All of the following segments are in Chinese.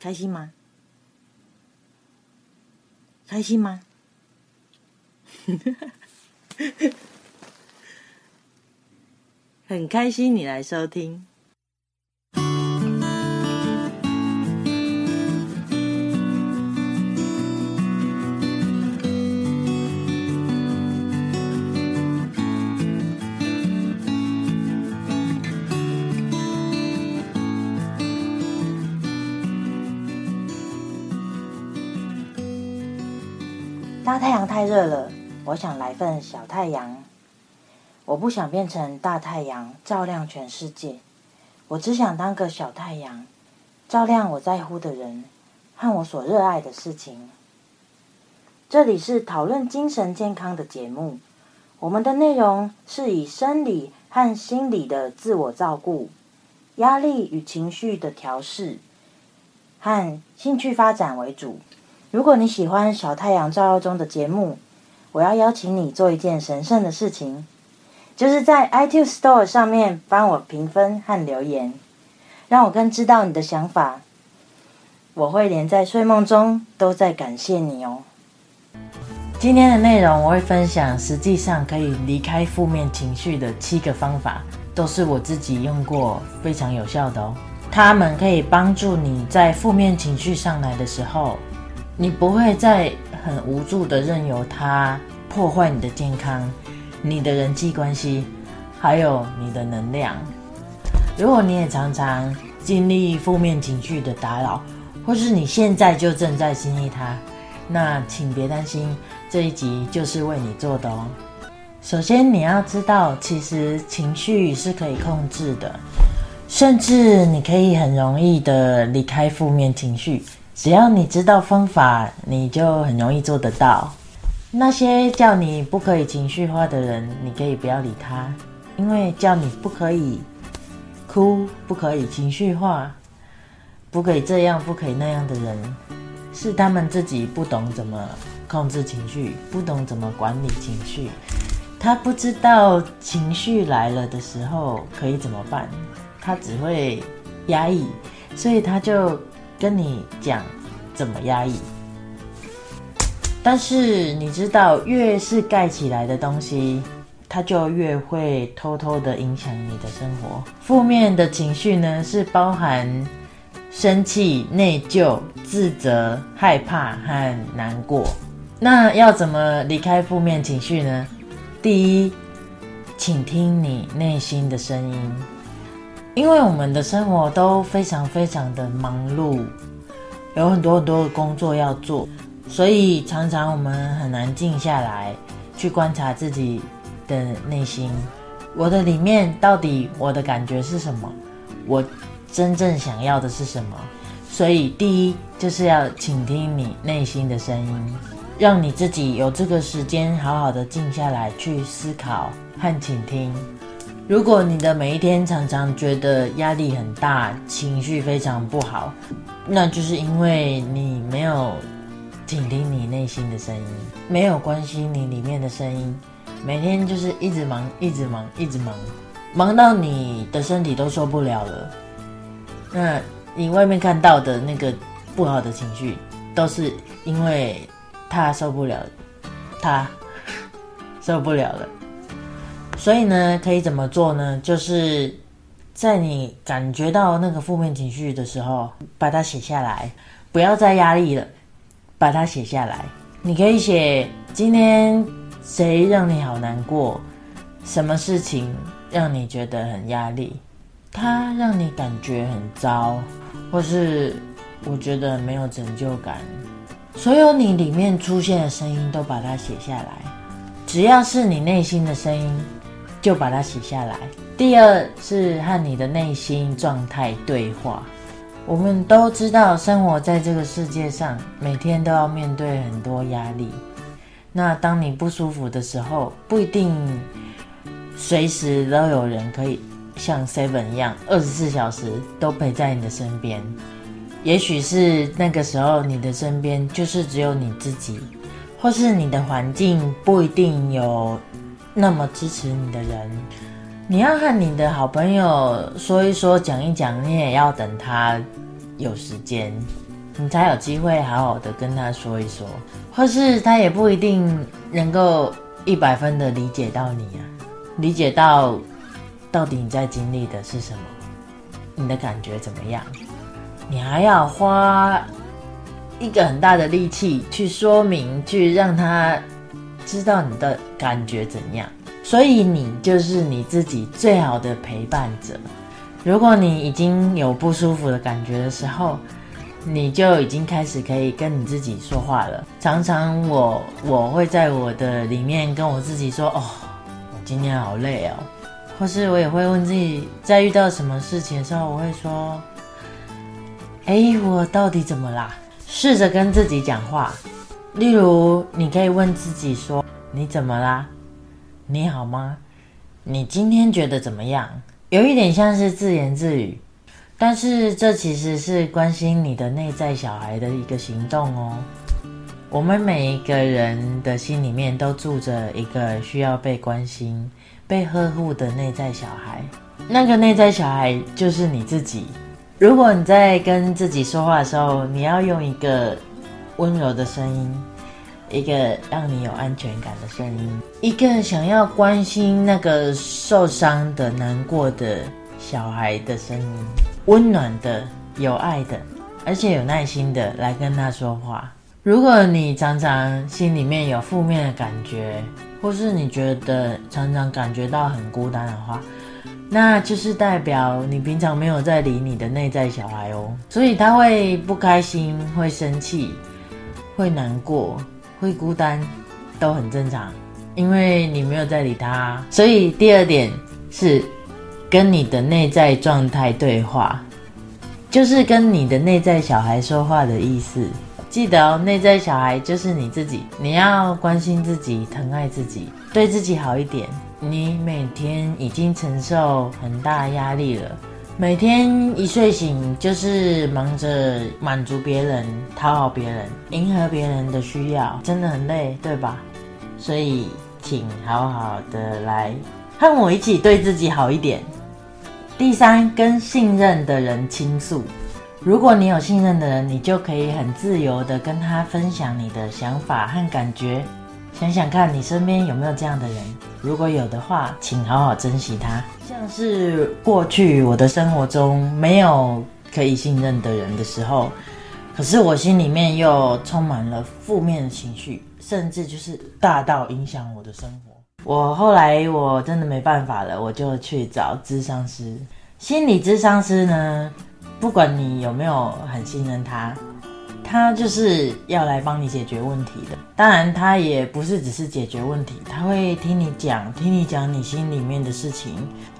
开心吗？开心吗？很开心你来收听。大太阳太热了，我想来份小太阳。我不想变成大太阳，照亮全世界。我只想当个小太阳，照亮我在乎的人和我所热爱的事情。这里是讨论精神健康的节目，我们的内容是以生理和心理的自我照顾、压力与情绪的调试和兴趣发展为主。如果你喜欢《小太阳照耀中》的节目，我要邀请你做一件神圣的事情，就是在 iTunes Store 上面帮我评分和留言，让我更知道你的想法。我会连在睡梦中都在感谢你哦。今天的内容我会分享，实际上可以离开负面情绪的七个方法，都是我自己用过，非常有效的哦。它们可以帮助你在负面情绪上来的时候。你不会再很无助的任由它破坏你的健康、你的人际关系，还有你的能量。如果你也常常经历负面情绪的打扰，或是你现在就正在经历它，那请别担心，这一集就是为你做的哦。首先，你要知道，其实情绪是可以控制的，甚至你可以很容易的离开负面情绪。只要你知道方法，你就很容易做得到。那些叫你不可以情绪化的人，你可以不要理他，因为叫你不可以哭、不可以情绪化、不可以这样、不可以那样的人，是他们自己不懂怎么控制情绪，不懂怎么管理情绪。他不知道情绪来了的时候可以怎么办，他只会压抑，所以他就。跟你讲怎么压抑，但是你知道，越是盖起来的东西，它就越会偷偷的影响你的生活。负面的情绪呢，是包含生气、内疚、自责、害怕和难过。那要怎么离开负面情绪呢？第一，请听你内心的声音。因为我们的生活都非常非常的忙碌，有很多很多的工作要做，所以常常我们很难静下来去观察自己的内心。我的里面到底我的感觉是什么？我真正想要的是什么？所以第一就是要倾听你内心的声音，让你自己有这个时间好好的静下来去思考和倾听。如果你的每一天常常觉得压力很大，情绪非常不好，那就是因为你没有倾听你内心的声音，没有关心你里面的声音，每天就是一直忙，一直忙，一直忙，忙到你的身体都受不了了。那你外面看到的那个不好的情绪，都是因为他受不了，他受不了了。所以呢，可以怎么做呢？就是在你感觉到那个负面情绪的时候，把它写下来，不要再压力了，把它写下来。你可以写今天谁让你好难过，什么事情让你觉得很压力，他让你感觉很糟，或是我觉得没有成就感。所有你里面出现的声音都把它写下来，只要是你内心的声音。就把它写下来。第二是和你的内心状态对话。我们都知道，生活在这个世界上，每天都要面对很多压力。那当你不舒服的时候，不一定随时都有人可以像 Seven 一样，二十四小时都陪在你的身边。也许是那个时候，你的身边就是只有你自己，或是你的环境不一定有。那么支持你的人，你要和你的好朋友说一说、讲一讲，你也要等他有时间。你才有机会好好的跟他说一说，或是他也不一定能够一百分的理解到你啊，理解到到底你在经历的是什么，你的感觉怎么样，你还要花一个很大的力气去说明，去让他知道你的感觉怎样，所以你就是你自己最好的陪伴者。如果你已经有不舒服的感觉的时候，你就已经开始可以跟你自己说话了。常常我我会在我的里面跟我自己说：“哦，我今天好累哦。”或是我也会问自己，在遇到什么事情的时候，我会说：“哎，我到底怎么啦？”试着跟自己讲话。例如，你可以问自己说：“你怎么啦？你好吗？你今天觉得怎么样？”有一点像是自言自语，但是这其实是关心你的内在小孩的一个行动哦。我们每一个人的心里面都住着一个需要被关心、被呵护的内在小孩，那个内在小孩就是你自己。如果你在跟自己说话的时候，你要用一个温柔的声音。一个让你有安全感的声音，一个想要关心那个受伤的、难过的小孩的声音，温暖的、有爱的，而且有耐心的来跟他说话。如果你常常心里面有负面的感觉，或是你觉得常常感觉到很孤单的话，那就是代表你平常没有在理你的内在小孩哦，所以他会不开心、会生气、会难过。会孤单都很正常，因为你没有在理他。所以第二点是跟你的内在状态对话，就是跟你的内在小孩说话的意思。记得哦，内在小孩就是你自己，你要关心自己，疼爱自己，对自己好一点。你每天已经承受很大压力了。每天一睡醒就是忙着满足别人、讨好别人、迎合别人的需要，真的很累，对吧？所以，请好好的来和我一起对自己好一点。第三，跟信任的人倾诉。如果你有信任的人，你就可以很自由的跟他分享你的想法和感觉。想想看你身边有没有这样的人？如果有的话，请好好珍惜他。像是过去我的生活中没有可以信任的人的时候，可是我心里面又充满了负面的情绪，甚至就是大到影响我的生活。我后来我真的没办法了，我就去找咨商师。心理咨商师呢，不管你有没有很信任他。他就是要来帮你解决问题的，当然他也不是只是解决问题，他会听你讲，听你讲你心里面的事情，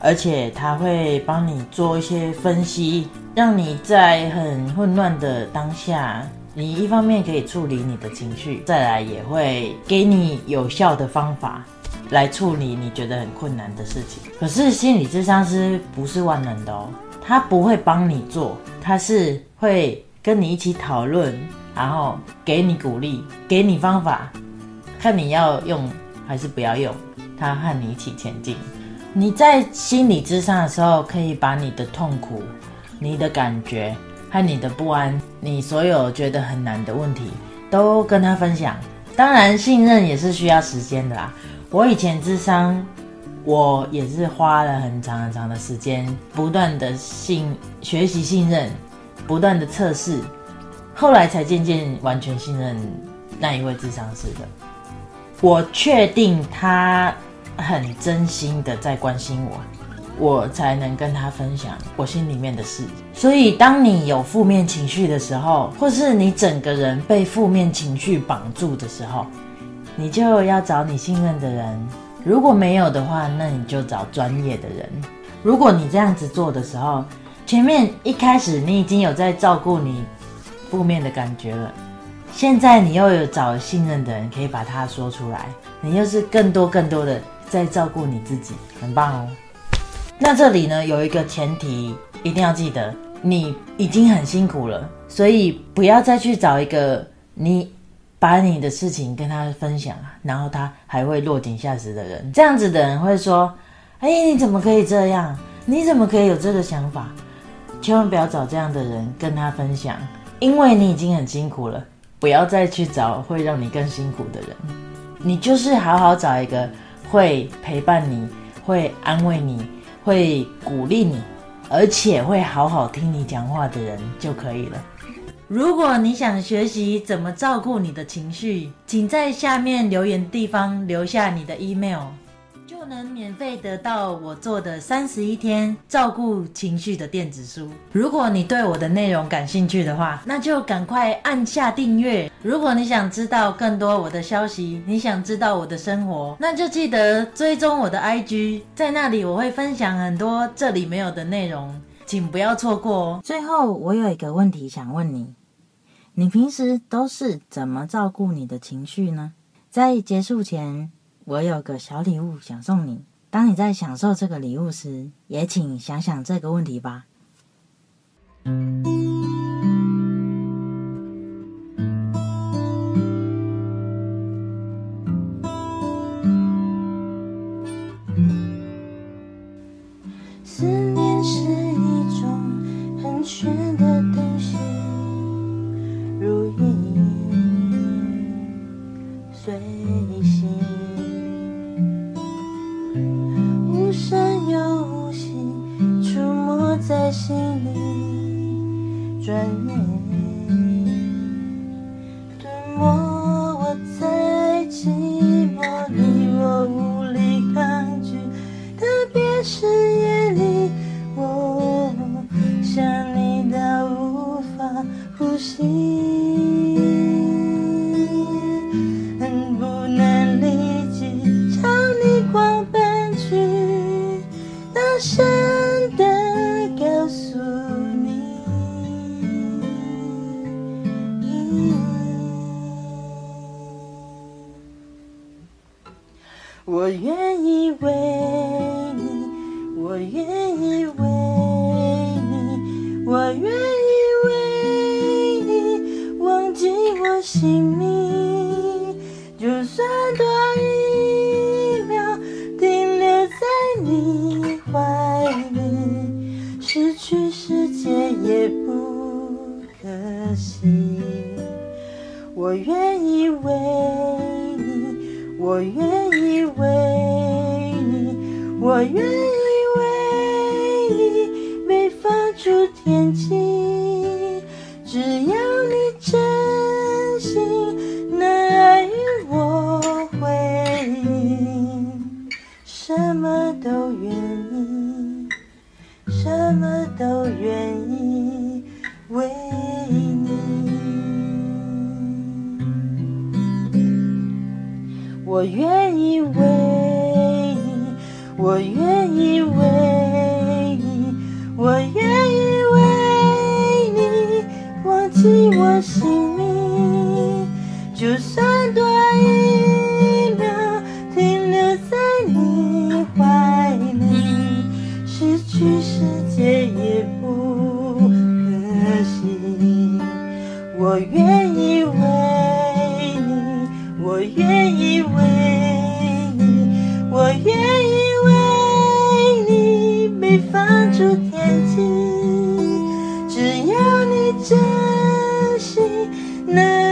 而且他会帮你做一些分析，让你在很混乱的当下，你一方面可以处理你的情绪，再来也会给你有效的方法来处理你觉得很困难的事情。可是心理咨商师不是万能的哦，他不会帮你做，他是会。跟你一起讨论，然后给你鼓励，给你方法，看你要用还是不要用。他和你一起前进。你在心理咨商的时候，可以把你的痛苦、你的感觉和你的不安，你所有觉得很难的问题，都跟他分享。当然，信任也是需要时间的啦。我以前咨商，我也是花了很长很长的时间，不断的信学习信任。不断的测试，后来才渐渐完全信任那一位智商师的。我确定他很真心的在关心我，我才能跟他分享我心里面的事。所以，当你有负面情绪的时候，或是你整个人被负面情绪绑住的时候，你就要找你信任的人。如果没有的话，那你就找专业的人。如果你这样子做的时候，前面一开始你已经有在照顾你负面的感觉了，现在你又有找信任的人可以把它说出来，你又是更多更多的在照顾你自己，很棒哦。那这里呢，有一个前提一定要记得，你已经很辛苦了，所以不要再去找一个你把你的事情跟他分享，然后他还会落井下石的人。这样子的人会说：“哎，你怎么可以这样？你怎么可以有这个想法？”千万不要找这样的人跟他分享，因为你已经很辛苦了，不要再去找会让你更辛苦的人，你就是好好找一个会陪伴你、会安慰你、会鼓励你，而且会好好听你讲话的人就可以了。如果你想学习怎么照顾你的情绪，请在下面留言地方留下你的 email。就能免费得到我做的三十一天照顾情绪的电子书。如果你对我的内容感兴趣的话，那就赶快按下订阅。如果你想知道更多我的消息，你想知道我的生活，那就记得追踪我的 IG，在那里我会分享很多这里没有的内容，请不要错过哦。最后，我有一个问题想问你：你平时都是怎么照顾你的情绪呢？在结束前。我有个小礼物想送你。当你在享受这个礼物时，也请想想这个问题吧。在心里转眼吞没，我在寂寞里，我无力抗拒。特别是夜里，我想你到无法呼吸，恨愿意为你，我愿意为你。我愿我愿意为你。我愿意为你，我愿意为你忘记我姓名，就算珍惜那